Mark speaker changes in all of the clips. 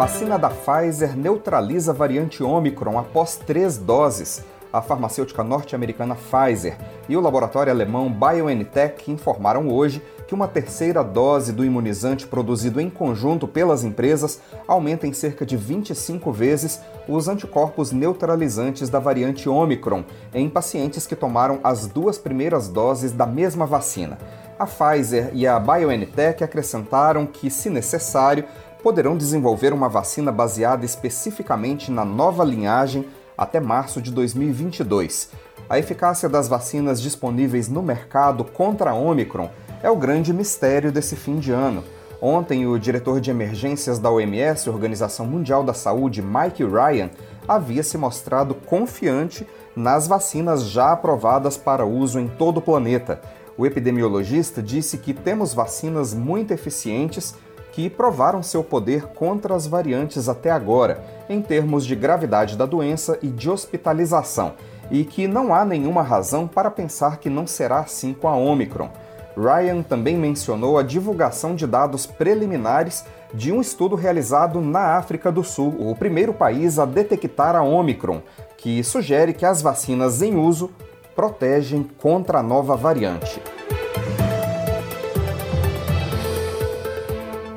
Speaker 1: Vacina da Pfizer neutraliza a variante Omicron após três doses. A farmacêutica norte-americana Pfizer e o laboratório alemão BioNTech informaram hoje que uma terceira dose do imunizante produzido em conjunto pelas empresas aumenta em cerca de 25 vezes os anticorpos neutralizantes da variante Omicron em pacientes que tomaram as duas primeiras doses da mesma vacina. A Pfizer e a BioNTech acrescentaram que, se necessário, poderão desenvolver uma vacina baseada especificamente na nova linhagem até março de 2022. A eficácia das vacinas disponíveis no mercado contra a Omicron é o grande mistério desse fim de ano. Ontem, o diretor de emergências da OMS, Organização Mundial da Saúde, Mike Ryan, havia se mostrado confiante nas vacinas já aprovadas para uso em todo o planeta. O epidemiologista disse que temos vacinas muito eficientes que provaram seu poder contra as variantes até agora, em termos de gravidade da doença e de hospitalização, e que não há nenhuma razão para pensar que não será assim com a Omicron. Ryan também mencionou a divulgação de dados preliminares de um estudo realizado na África do Sul, o primeiro país a detectar a Omicron, que sugere que as vacinas em uso protegem contra a nova variante.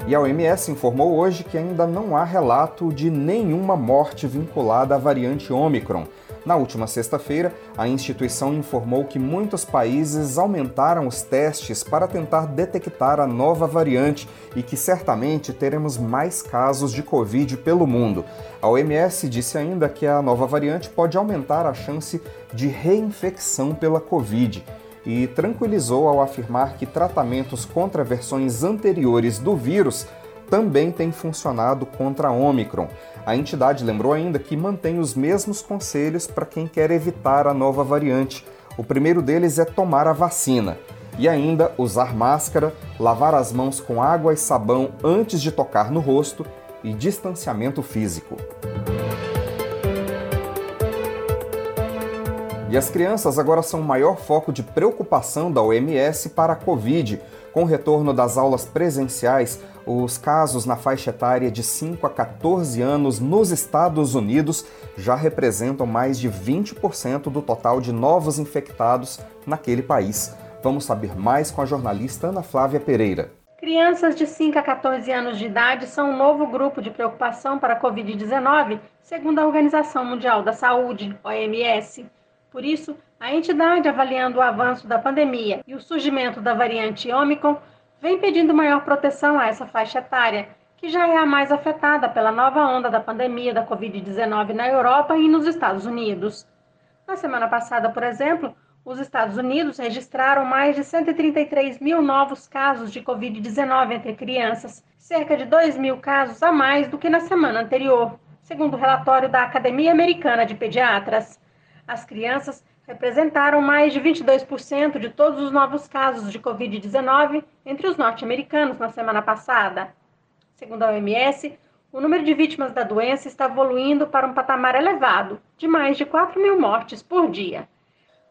Speaker 1: E a OMS informou hoje que ainda não há relato de nenhuma morte vinculada à variante Omicron. Na última sexta-feira, a instituição informou que muitos países aumentaram os testes para tentar detectar a nova variante e que certamente teremos mais casos de Covid pelo mundo. A OMS disse ainda que a nova variante pode aumentar a chance de reinfecção pela Covid e tranquilizou ao afirmar que tratamentos contra versões anteriores do vírus também têm funcionado contra a Omicron. A entidade lembrou ainda que mantém os mesmos conselhos para quem quer evitar a nova variante. O primeiro deles é tomar a vacina e ainda usar máscara, lavar as mãos com água e sabão antes de tocar no rosto e distanciamento físico. E as crianças agora são o maior foco de preocupação da OMS para a Covid. Com o retorno das aulas presenciais, os casos na faixa etária de 5 a 14 anos nos Estados Unidos já representam mais de 20% do total de novos infectados naquele país. Vamos saber mais com a jornalista Ana Flávia Pereira.
Speaker 2: Crianças de 5 a 14 anos de idade são um novo grupo de preocupação para a Covid-19, segundo a Organização Mundial da Saúde, OMS. Por isso, a entidade, avaliando o avanço da pandemia e o surgimento da variante Omicron, vem pedindo maior proteção a essa faixa etária, que já é a mais afetada pela nova onda da pandemia da Covid-19 na Europa e nos Estados Unidos. Na semana passada, por exemplo, os Estados Unidos registraram mais de 133 mil novos casos de Covid-19 entre crianças, cerca de 2 mil casos a mais do que na semana anterior, segundo o relatório da Academia Americana de Pediatras. As crianças representaram mais de 22% de todos os novos casos de Covid-19 entre os norte-americanos na semana passada. Segundo a OMS, o número de vítimas da doença está evoluindo para um patamar elevado, de mais de 4 mil mortes por dia.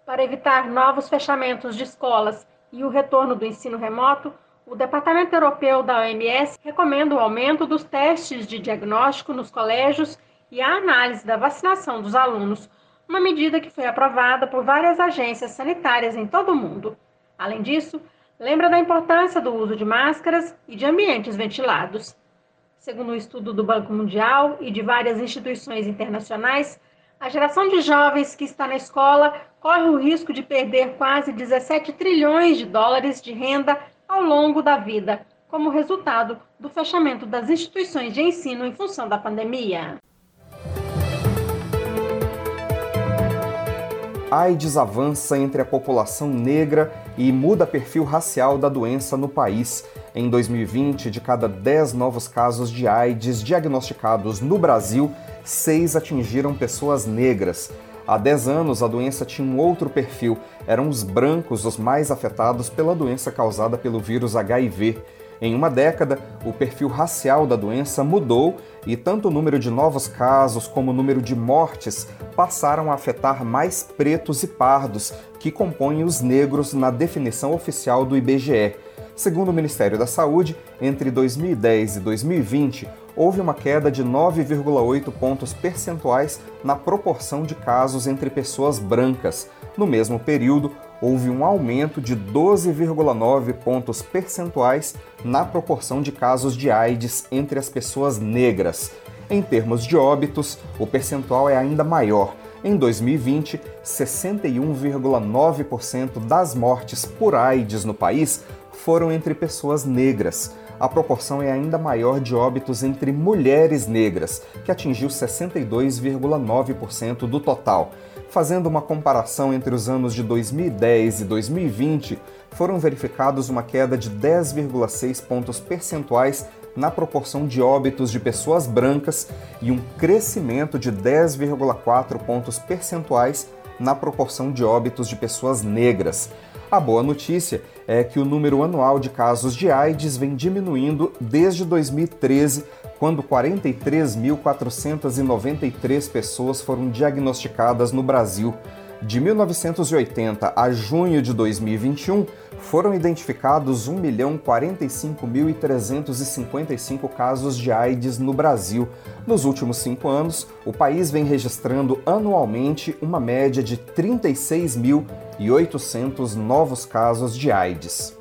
Speaker 2: Para evitar novos fechamentos de escolas e o retorno do ensino remoto, o Departamento Europeu da OMS recomenda o aumento dos testes de diagnóstico nos colégios e a análise da vacinação dos alunos uma medida que foi aprovada por várias agências sanitárias em todo o mundo. Além disso, lembra da importância do uso de máscaras e de ambientes ventilados. Segundo um estudo do Banco Mundial e de várias instituições internacionais, a geração de jovens que está na escola corre o risco de perder quase 17 trilhões de dólares de renda ao longo da vida, como resultado do fechamento das instituições de ensino em função da pandemia.
Speaker 1: AIDS avança entre a população negra e muda perfil racial da doença no país. Em 2020, de cada 10 novos casos de AIDS diagnosticados no Brasil, seis atingiram pessoas negras. Há 10 anos, a doença tinha um outro perfil. Eram os brancos os mais afetados pela doença causada pelo vírus HIV. Em uma década, o perfil racial da doença mudou e tanto o número de novos casos como o número de mortes passaram a afetar mais pretos e pardos, que compõem os negros na definição oficial do IBGE. Segundo o Ministério da Saúde, entre 2010 e 2020, houve uma queda de 9,8 pontos percentuais na proporção de casos entre pessoas brancas. No mesmo período, houve um aumento de 12,9 pontos percentuais na proporção de casos de AIDS entre as pessoas negras. Em termos de óbitos, o percentual é ainda maior. Em 2020, 61,9% das mortes por AIDS no país foram entre pessoas negras. A proporção é ainda maior de óbitos entre mulheres negras, que atingiu 62,9% do total. Fazendo uma comparação entre os anos de 2010 e 2020, foram verificados uma queda de 10,6 pontos percentuais na proporção de óbitos de pessoas brancas e um crescimento de 10,4 pontos percentuais na proporção de óbitos de pessoas negras. A boa notícia é que o número anual de casos de AIDS vem diminuindo desde 2013, quando 43.493 pessoas foram diagnosticadas no Brasil. De 1980 a junho de 2021, foram identificados 1.045.355 casos de AIDS no Brasil. Nos últimos cinco anos, o país vem registrando anualmente uma média de 36.800 novos casos de AIDS.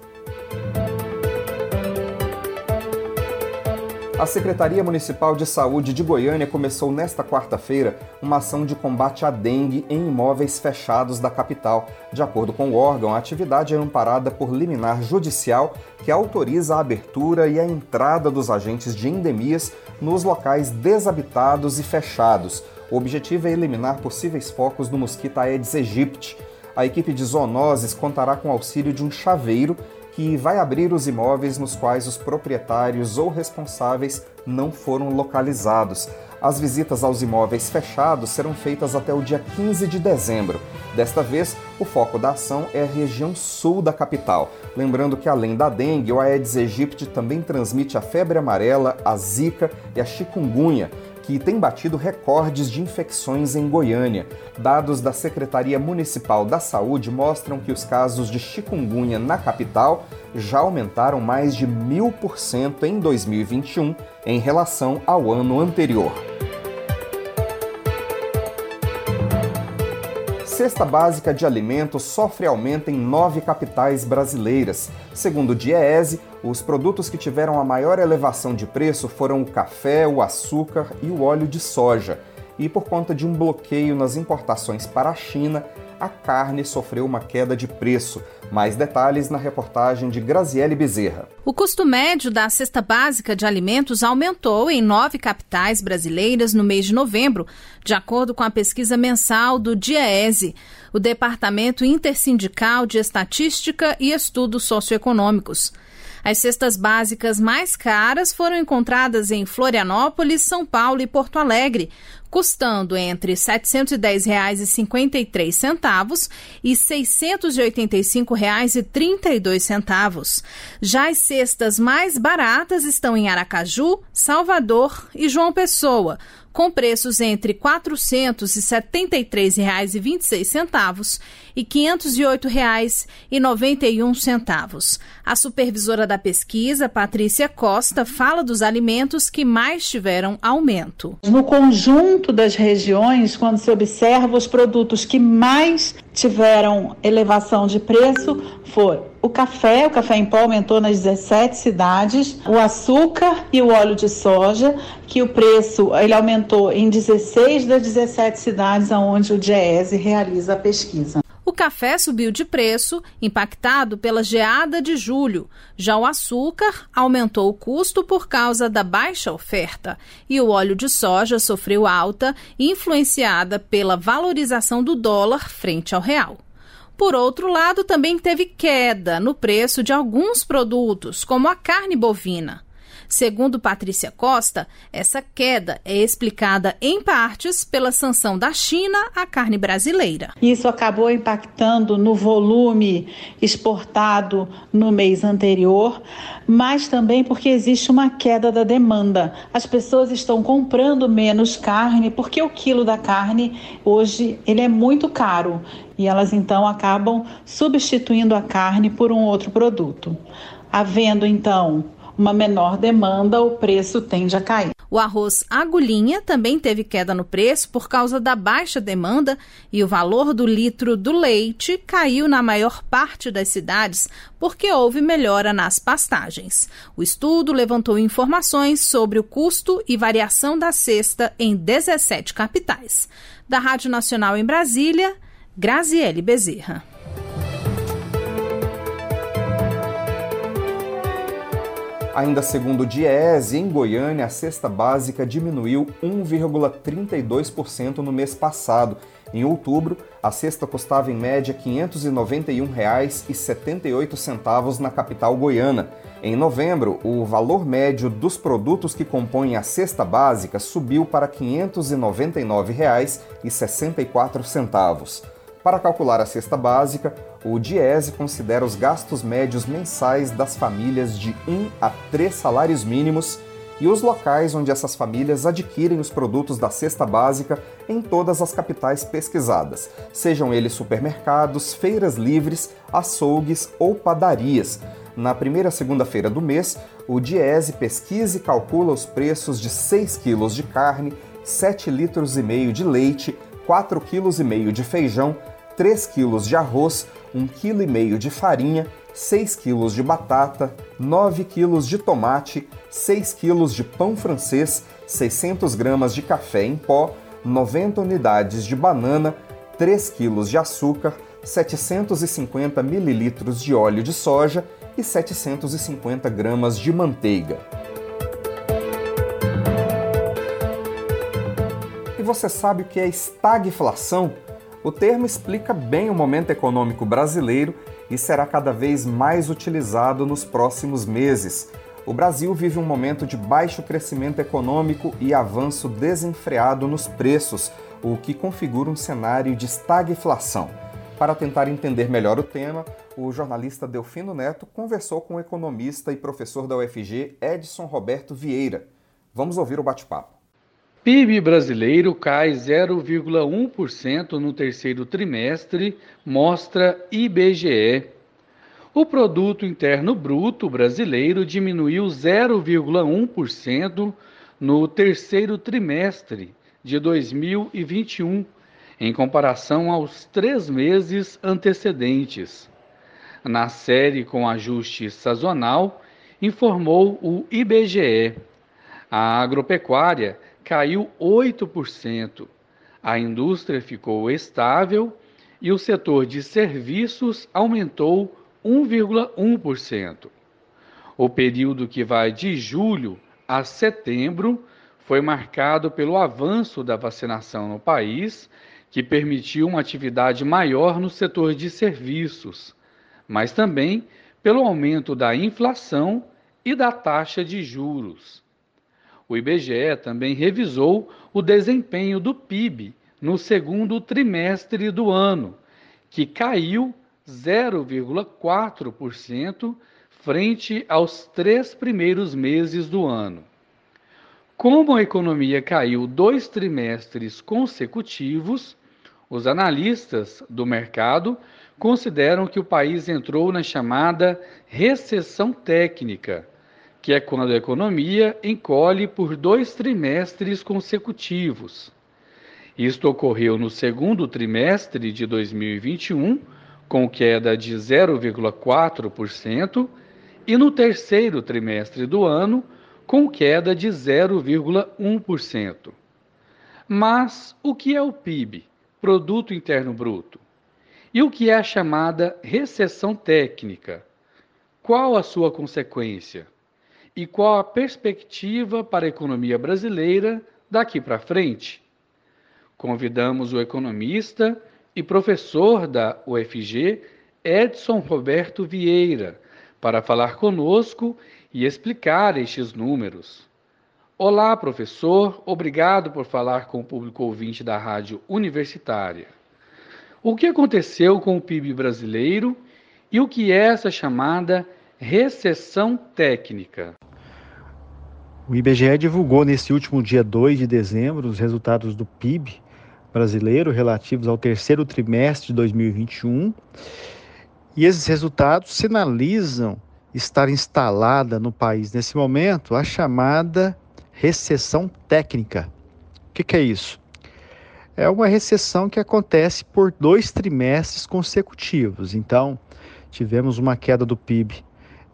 Speaker 1: A Secretaria Municipal de Saúde de Goiânia começou nesta quarta-feira uma ação de combate à dengue em imóveis fechados da capital. De acordo com o órgão, a atividade é amparada por liminar judicial que autoriza a abertura e a entrada dos agentes de endemias nos locais desabitados e fechados. O objetivo é eliminar possíveis focos do mosquito Aedes aegypti. A equipe de zoonoses contará com o auxílio de um chaveiro que vai abrir os imóveis nos quais os proprietários ou responsáveis não foram localizados. As visitas aos imóveis fechados serão feitas até o dia 15 de dezembro. Desta vez, o foco da ação é a região sul da capital. Lembrando que, além da dengue, o Aedes aegypti também transmite a febre amarela, a zika e a chikungunya que tem batido recordes de infecções em Goiânia. Dados da Secretaria Municipal da Saúde mostram que os casos de chikungunya na capital já aumentaram mais de mil por cento em 2021 em relação ao ano anterior. Cesta básica de alimentos sofre aumento em nove capitais brasileiras. Segundo o Diese, os produtos que tiveram a maior elevação de preço foram o café, o açúcar e o óleo de soja. E por conta de um bloqueio nas importações para a China, a carne sofreu uma queda de preço. Mais detalhes na reportagem de Graziele Bezerra.
Speaker 3: O custo médio da cesta básica de alimentos aumentou em nove capitais brasileiras no mês de novembro, de acordo com a pesquisa mensal do DIEESE, o Departamento Intersindical de Estatística e Estudos Socioeconômicos. As cestas básicas mais caras foram encontradas em Florianópolis, São Paulo e Porto Alegre, custando entre R$ 710,53 e R$ 685,32. Já as cestas mais baratas estão em Aracaju, Salvador e João Pessoa, com preços entre R$ 473,26 e R$ 508,91. A supervisora da pesquisa, Patrícia Costa, fala dos alimentos que mais tiveram aumento.
Speaker 4: No conjunto das regiões, quando se observa os produtos que mais tiveram elevação de preço, foi o café, o café em pó aumentou nas 17 cidades, o açúcar e o óleo de soja, que o preço ele aumentou em 16 das 17 cidades aonde o DIEESE realiza a pesquisa.
Speaker 3: Café subiu de preço, impactado pela geada de julho. Já o açúcar aumentou o custo por causa da baixa oferta. E o óleo de soja sofreu alta, influenciada pela valorização do dólar frente ao real. Por outro lado, também teve queda no preço de alguns produtos, como a carne bovina. Segundo Patrícia Costa, essa queda é explicada em partes pela sanção da China à carne brasileira.
Speaker 4: Isso acabou impactando no volume exportado no mês anterior, mas também porque existe uma queda da demanda. As pessoas estão comprando menos carne porque o quilo da carne hoje ele é muito caro e elas então acabam substituindo a carne por um outro produto. Havendo então uma menor demanda, o preço tende a cair.
Speaker 3: O arroz agulhinha também teve queda no preço por causa da baixa demanda e o valor do litro do leite caiu na maior parte das cidades porque houve melhora nas pastagens. O estudo levantou informações sobre o custo e variação da cesta em 17 capitais. Da Rádio Nacional em Brasília, Graziele Bezerra.
Speaker 1: Ainda segundo o Diese, em Goiânia, a cesta básica diminuiu 1,32% no mês passado. Em outubro, a cesta custava em média R$ 591,78 na capital goiana. Em novembro, o valor médio dos produtos que compõem a cesta básica subiu para R$ 599,64. Para calcular a cesta básica, o Diese considera os gastos médios mensais das famílias de 1 a 3 salários mínimos e os locais onde essas famílias adquirem os produtos da cesta básica em todas as capitais pesquisadas, sejam eles supermercados, feiras livres, açougues ou padarias. Na primeira segunda-feira do mês, o Diese pesquisa e calcula os preços de 6 quilos de carne, 7 litros e meio de leite, 4,5 kg de feijão, 3 kg de arroz, 1,5 kg de farinha, 6 kg de batata, 9 kg de tomate, 6 kg de pão francês, 600 gramas de café em pó, 90 unidades de banana, 3 kg de açúcar, 750 ml de óleo de soja e 750 gramas de manteiga. E você sabe o que é estagflação? O termo explica bem o momento econômico brasileiro e será cada vez mais utilizado nos próximos meses. O Brasil vive um momento de baixo crescimento econômico e avanço desenfreado nos preços, o que configura um cenário de estagflação. Para tentar entender melhor o tema, o jornalista Delfino Neto conversou com o economista e professor da UFG Edson Roberto Vieira. Vamos ouvir o bate-papo.
Speaker 5: PIB brasileiro cai 0,1% no terceiro trimestre, mostra IBGE. O produto interno bruto brasileiro diminuiu 0,1% no terceiro trimestre de 2021, em comparação aos três meses antecedentes. Na série com ajuste sazonal, informou o IBGE. A agropecuária caiu 8%. A indústria ficou estável e o setor de serviços aumentou 1,1%. O período que vai de julho a setembro foi marcado pelo avanço da vacinação no país, que permitiu uma atividade maior no setor de serviços, mas também pelo aumento da inflação e da taxa de juros. O IBGE também revisou o desempenho do PIB no segundo trimestre do ano, que caiu 0,4% frente aos três primeiros meses do ano. Como a economia caiu dois trimestres consecutivos, os analistas do mercado consideram que o país entrou na chamada recessão técnica, que é quando a economia encolhe por dois trimestres consecutivos. Isto ocorreu no segundo trimestre de 2021, com queda de 0,4%, e no terceiro trimestre do ano, com queda de 0,1%. Mas o que é o PIB, Produto Interno Bruto? E o que é a chamada recessão técnica? Qual a sua consequência? E qual a perspectiva para a economia brasileira daqui para frente. Convidamos o economista e professor da UFG, Edson Roberto Vieira, para falar conosco e explicar estes números. Olá, professor, obrigado por falar com o público ouvinte da Rádio Universitária. O que aconteceu com o PIB brasileiro e o que é essa chamada recessão técnica?
Speaker 6: O IBGE divulgou nesse último dia 2 de dezembro os resultados do PIB brasileiro relativos ao terceiro trimestre de 2021. E esses resultados sinalizam estar instalada no país nesse momento a chamada recessão técnica. O que, que é isso? É uma recessão que acontece por dois trimestres consecutivos. Então, tivemos uma queda do PIB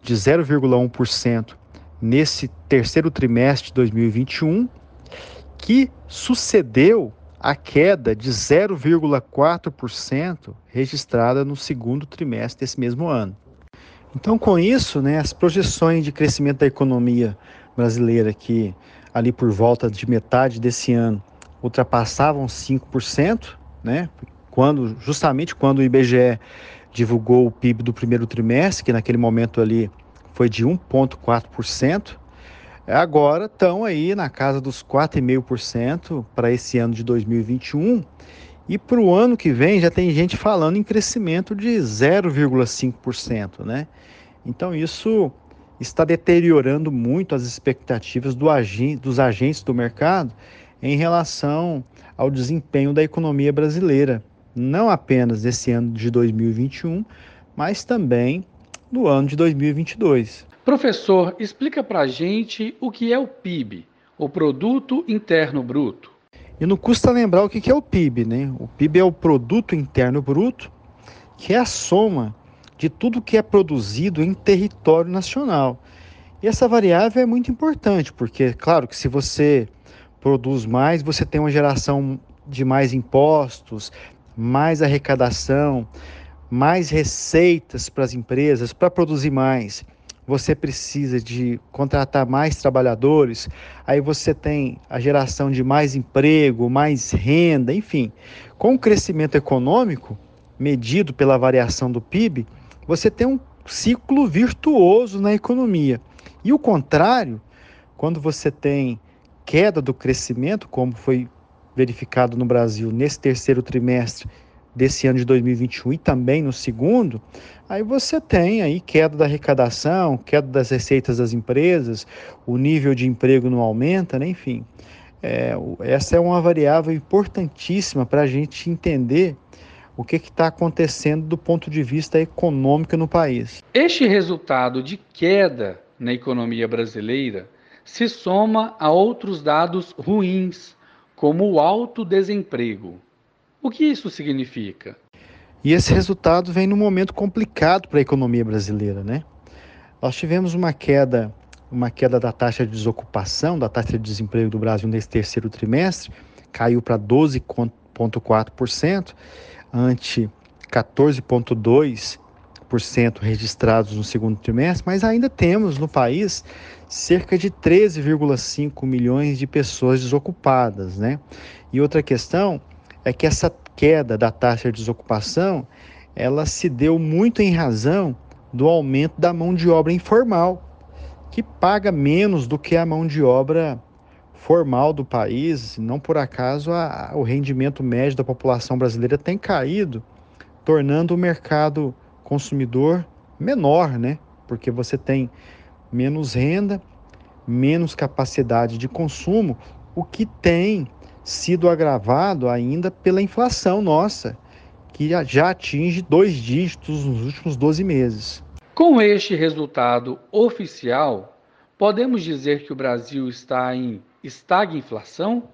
Speaker 6: de 0,1% nesse terceiro trimestre de 2021, que sucedeu a queda de 0,4% registrada no segundo trimestre desse mesmo ano. Então, com isso, né, as projeções de crescimento da economia brasileira, que ali por volta de metade desse ano ultrapassavam 5%, né, quando, justamente quando o IBGE divulgou o PIB do primeiro trimestre, que naquele momento ali foi de 1,4%, agora estão aí na casa dos 4,5% para esse ano de 2021. E para o ano que vem já tem gente falando em crescimento de 0,5%, né? Então isso está deteriorando muito as expectativas do agi dos agentes do mercado em relação ao desempenho da economia brasileira, não apenas nesse ano de 2021, mas também no ano de 2022.
Speaker 5: Professor, explica para a gente o que é o PIB, o Produto Interno Bruto.
Speaker 6: E não custa lembrar o que é o PIB, né? O PIB é o Produto Interno Bruto, que é a soma de tudo que é produzido em território nacional. E essa variável é muito importante, porque, claro, que se você produz mais, você tem uma geração de mais impostos, mais arrecadação, mais receitas para as empresas para produzir mais você precisa de contratar mais trabalhadores, aí você tem a geração de mais emprego, mais renda, enfim. Com o crescimento econômico, medido pela variação do PIB, você tem um ciclo virtuoso na economia. E o contrário, quando você tem queda do crescimento, como foi verificado no Brasil nesse terceiro trimestre desse ano de 2021 e também no segundo, aí você tem aí queda da arrecadação, queda das receitas das empresas, o nível de emprego não aumenta, né? enfim. É, essa é uma variável importantíssima para a gente entender o que está acontecendo do ponto de vista econômico no país.
Speaker 5: Este resultado de queda na economia brasileira se soma a outros dados ruins, como o alto desemprego. O que isso significa?
Speaker 6: E esse resultado vem num momento complicado para a economia brasileira, né? Nós tivemos uma queda, uma queda da taxa de desocupação, da taxa de desemprego do Brasil nesse terceiro trimestre, caiu para 12,4%, ante 14,2% registrados no segundo trimestre, mas ainda temos no país cerca de 13,5 milhões de pessoas desocupadas, né? E outra questão é que essa queda da taxa de desocupação ela se deu muito em razão do aumento da mão de obra informal, que paga menos do que a mão de obra formal do país. Não por acaso a, o rendimento médio da população brasileira tem caído, tornando o mercado consumidor menor, né? Porque você tem menos renda, menos capacidade de consumo, o que tem sido agravado ainda pela inflação nossa, que já atinge dois dígitos nos últimos 12 meses.
Speaker 5: Com este resultado oficial, podemos dizer que o Brasil está em estagflação?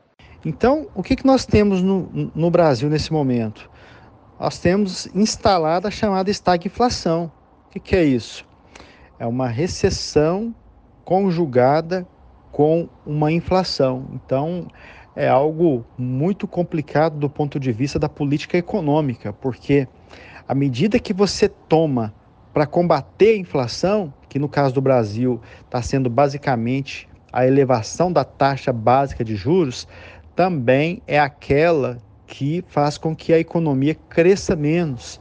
Speaker 6: Então, o que, que nós temos no, no Brasil nesse momento? Nós temos instalada a chamada estagflação. O que, que é isso? É uma recessão conjugada com uma inflação. Então, é algo muito complicado do ponto de vista da política econômica, porque à medida que você toma para combater a inflação, que no caso do Brasil está sendo basicamente a elevação da taxa básica de juros, também é aquela que faz com que a economia cresça menos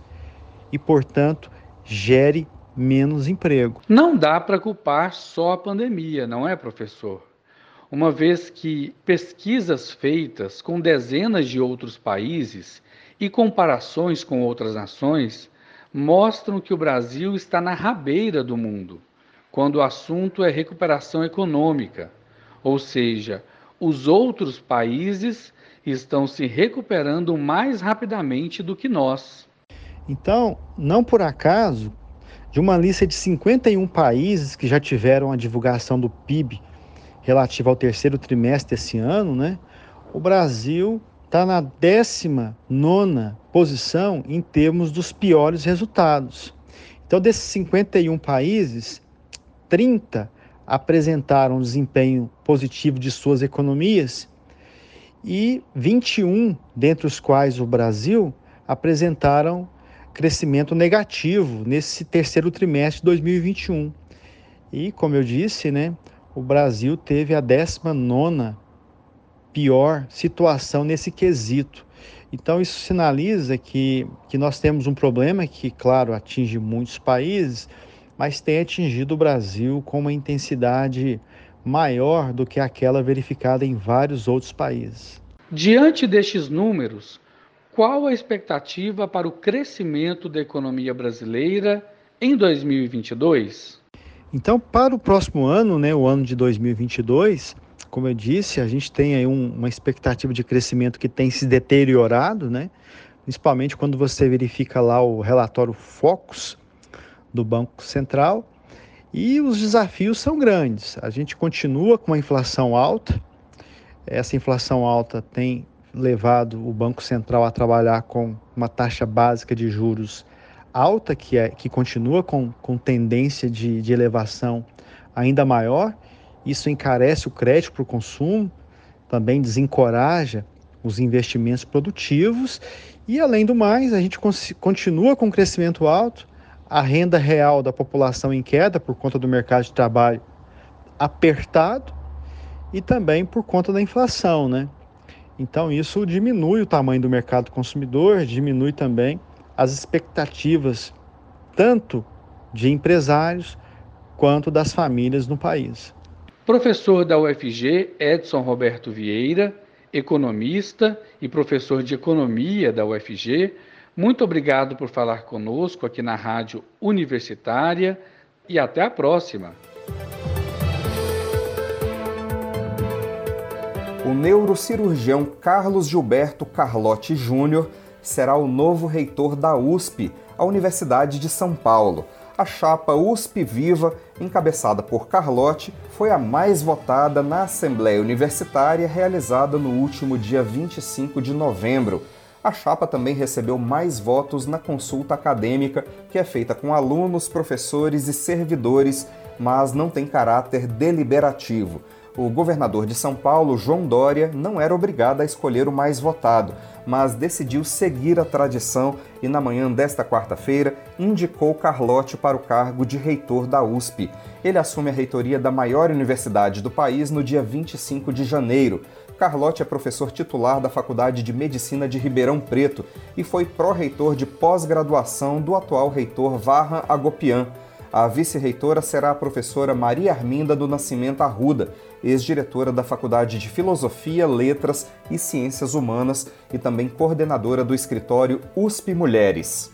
Speaker 6: e, portanto, gere menos emprego.
Speaker 5: Não dá para culpar só a pandemia, não é, professor? Uma vez que pesquisas feitas com dezenas de outros países e comparações com outras nações mostram que o Brasil está na rabeira do mundo quando o assunto é recuperação econômica, ou seja, os outros países estão se recuperando mais rapidamente do que nós.
Speaker 6: Então, não por acaso, de uma lista de 51 países que já tiveram a divulgação do PIB relativa ao terceiro trimestre desse ano, né, o Brasil está na 19 posição em termos dos piores resultados. Então, desses 51 países, 30 apresentaram desempenho positivo de suas economias e 21, dentre os quais o Brasil, apresentaram crescimento negativo nesse terceiro trimestre de 2021. E, como eu disse, né, o Brasil teve a 19 pior situação nesse quesito. Então, isso sinaliza que, que nós temos um problema que, claro, atinge muitos países, mas tem atingido o Brasil com uma intensidade maior do que aquela verificada em vários outros países.
Speaker 5: Diante destes números, qual a expectativa para o crescimento da economia brasileira em 2022?
Speaker 6: Então, para o próximo ano, né, o ano de 2022, como eu disse, a gente tem aí um, uma expectativa de crescimento que tem se deteriorado, né? principalmente quando você verifica lá o relatório Focus, do Banco Central. E os desafios são grandes. A gente continua com uma inflação alta. Essa inflação alta tem levado o Banco Central a trabalhar com uma taxa básica de juros alta, que, é, que continua com, com tendência de, de elevação ainda maior. Isso encarece o crédito para o consumo, também desencoraja os investimentos produtivos e, além do mais, a gente continua com crescimento alto, a renda real da população em queda por conta do mercado de trabalho apertado e também por conta da inflação, né? Então isso diminui o tamanho do mercado consumidor, diminui também as expectativas tanto de empresários quanto das famílias no país.
Speaker 5: Professor da UFG, Edson Roberto Vieira, economista e professor de economia da UFG, muito obrigado por falar conosco aqui na Rádio Universitária e até a próxima.
Speaker 1: O neurocirurgião Carlos Gilberto Carlotti Júnior será o novo reitor da USP, a Universidade de São Paulo. A chapa USP Viva, encabeçada por Carlotti, foi a mais votada na Assembleia Universitária realizada no último dia 25 de novembro a chapa também recebeu mais votos na consulta acadêmica, que é feita com alunos, professores e servidores, mas não tem caráter deliberativo. O governador de São Paulo, João Dória, não era obrigado a escolher o mais votado, mas decidiu seguir a tradição e, na manhã desta quarta-feira, indicou Carlote para o cargo de reitor da USP. Ele assume a reitoria da maior universidade do país no dia 25 de janeiro. Carlotti é professor titular da Faculdade de Medicina de Ribeirão Preto e foi pró-reitor de pós-graduação do atual reitor Varra Agopian. A vice-reitora será a professora Maria Arminda do Nascimento Arruda, ex-diretora da Faculdade de Filosofia, Letras e Ciências Humanas e também coordenadora do escritório USP Mulheres.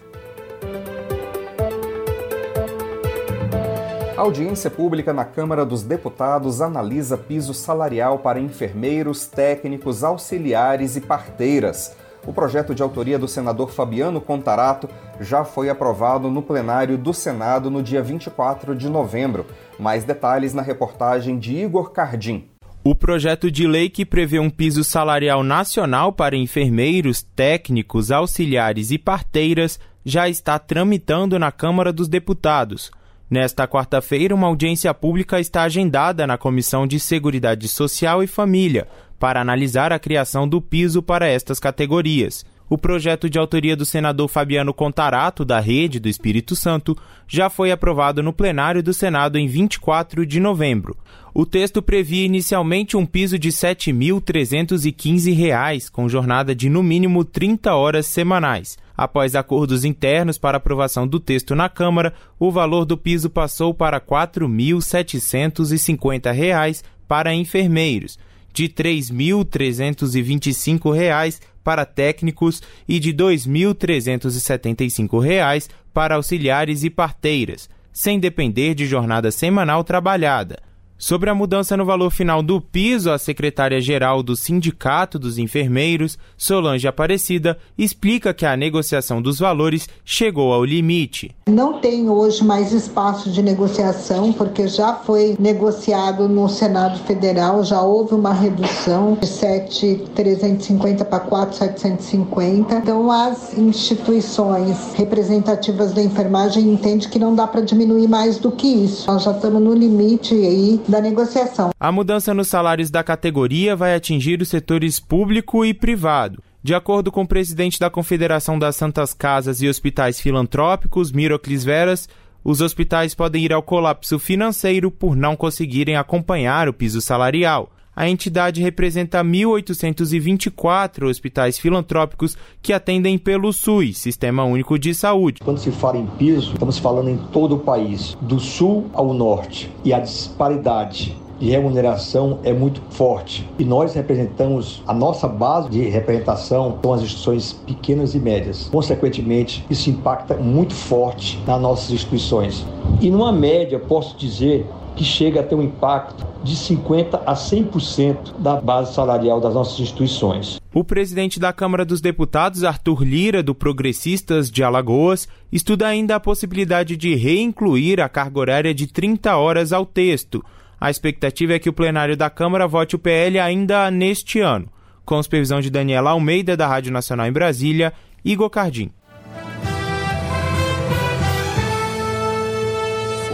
Speaker 1: A audiência pública na Câmara dos Deputados analisa piso salarial para enfermeiros, técnicos, auxiliares e parteiras. O projeto de autoria do senador Fabiano Contarato já foi aprovado no plenário do Senado no dia 24 de novembro. Mais detalhes na reportagem de Igor Cardim.
Speaker 7: O projeto de lei que prevê um piso salarial nacional para enfermeiros, técnicos, auxiliares e parteiras já está tramitando na Câmara dos Deputados. Nesta quarta-feira, uma audiência pública está agendada na Comissão de Seguridade Social e Família para analisar a criação do piso para estas categorias. O projeto de autoria do senador Fabiano Contarato, da Rede do Espírito Santo, já foi aprovado no plenário do Senado em 24 de novembro. O texto previa inicialmente um piso de R$ 7.315, com jornada de no mínimo 30 horas semanais. Após acordos internos para aprovação do texto na Câmara, o valor do piso passou para R$ 4.750 para enfermeiros, de R$ 3.325 para técnicos e de R$ 2.375 para auxiliares e parteiras, sem depender de jornada semanal trabalhada. Sobre a mudança no valor final do piso, a secretária-geral do Sindicato dos Enfermeiros, Solange Aparecida, explica que a negociação dos valores chegou ao limite.
Speaker 8: Não tem hoje mais espaço de negociação, porque já foi negociado no Senado Federal, já houve uma redução de 7,350 para 4,750. Então, as instituições representativas da enfermagem entendem que não dá para diminuir mais do que isso. Nós já estamos no limite aí da negociação.
Speaker 7: A mudança nos salários da categoria vai atingir os setores público e privado. De acordo com o presidente da Confederação das Santas Casas e Hospitais Filantrópicos, Miroclis Veras, os hospitais podem ir ao colapso financeiro por não conseguirem acompanhar o piso salarial. A entidade representa 1.824 hospitais filantrópicos que atendem pelo SUS, Sistema Único de Saúde.
Speaker 9: Quando se fala em piso, estamos falando em todo o país, do sul ao norte, e a disparidade de remuneração é muito forte. E nós representamos, a nossa base de representação são as instituições pequenas e médias. Consequentemente, isso impacta muito forte nas nossas instituições. E numa média, posso dizer que chega a ter um impacto de 50% a 100% da base salarial das nossas instituições.
Speaker 7: O presidente da Câmara dos Deputados, Arthur Lira, do Progressistas de Alagoas, estuda ainda a possibilidade de reincluir a carga horária de 30 horas ao texto. A expectativa é que o plenário da Câmara vote o PL ainda neste ano. Com supervisão de Daniela Almeida, da Rádio Nacional em Brasília, Igor Cardim.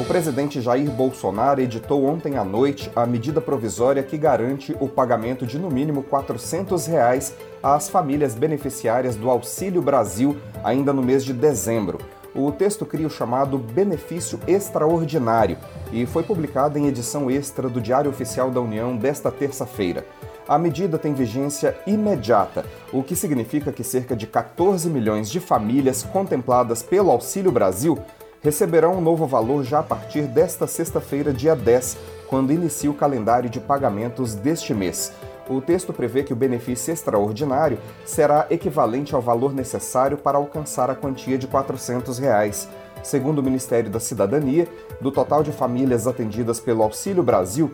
Speaker 1: O presidente Jair Bolsonaro editou ontem à noite a medida provisória que garante o pagamento de no mínimo 400 reais às famílias beneficiárias do Auxílio Brasil ainda no mês de dezembro. O texto cria o chamado benefício extraordinário e foi publicado em edição extra do Diário Oficial da União desta terça-feira. A medida tem vigência imediata, o que significa que cerca de 14 milhões de famílias contempladas pelo Auxílio Brasil receberão um novo valor já a partir desta sexta-feira, dia 10, quando inicia o calendário de pagamentos deste mês. O texto prevê que o benefício extraordinário será equivalente ao valor necessário para alcançar a quantia de 400 reais. Segundo o Ministério da Cidadania, do total de famílias atendidas pelo Auxílio Brasil,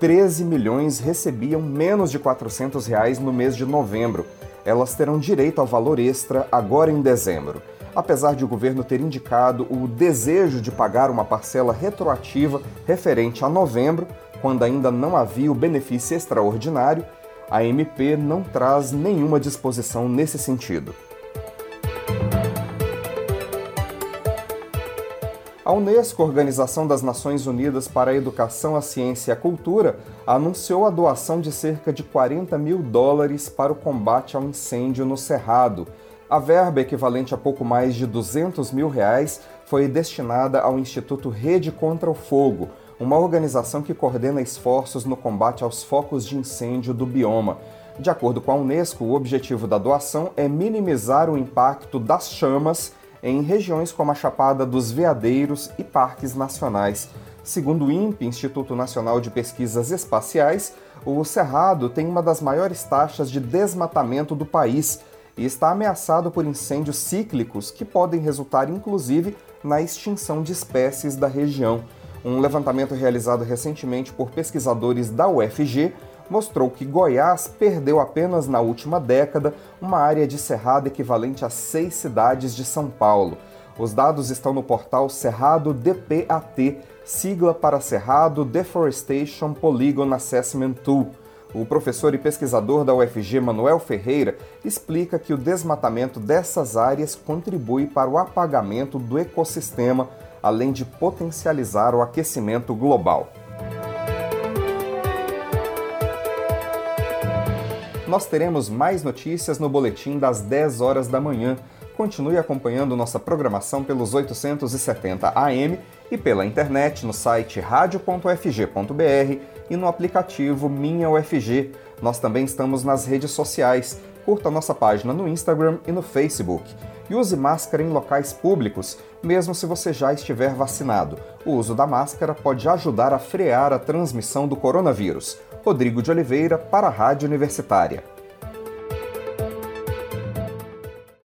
Speaker 1: 13 milhões recebiam menos de 400 reais no mês de novembro. Elas terão direito ao valor extra agora em dezembro apesar de o governo ter indicado o desejo de pagar uma parcela retroativa referente a novembro, quando ainda não havia o benefício extraordinário, a MP não traz nenhuma disposição nesse sentido. A Unesco, Organização das Nações Unidas para a Educação, a Ciência e a Cultura, anunciou a doação de cerca de 40 mil dólares para o combate ao incêndio no Cerrado, a verba, equivalente a pouco mais de 200 mil reais, foi destinada ao Instituto Rede contra o Fogo, uma organização que coordena esforços no combate aos focos de incêndio do bioma. De acordo com a Unesco, o objetivo da doação é minimizar o impacto das chamas em regiões como a Chapada dos Veadeiros e parques nacionais. Segundo o INPE, Instituto Nacional de Pesquisas Espaciais, o Cerrado tem uma das maiores taxas de desmatamento do país e está ameaçado por incêndios cíclicos que podem resultar inclusive na extinção de espécies da região. Um levantamento realizado recentemente por pesquisadores da UFG mostrou que Goiás perdeu apenas na última década uma área de cerrado equivalente a seis cidades de São Paulo. Os dados estão no portal Cerrado DPAT, sigla para Cerrado Deforestation Polygon Assessment Tool. O professor e pesquisador da UFG, Manuel Ferreira, explica que o desmatamento dessas áreas contribui para o apagamento do ecossistema, além de potencializar o aquecimento global. Nós teremos mais notícias no boletim das 10 horas da manhã. Continue acompanhando nossa programação pelos 870 AM e pela internet no site radio.fg.br e no aplicativo Minha UFG. Nós também estamos nas redes sociais. Curta nossa página no Instagram e no Facebook. E use máscara em locais públicos, mesmo se você já estiver vacinado. O uso da máscara pode ajudar a frear a transmissão do coronavírus. Rodrigo de Oliveira, para a Rádio Universitária.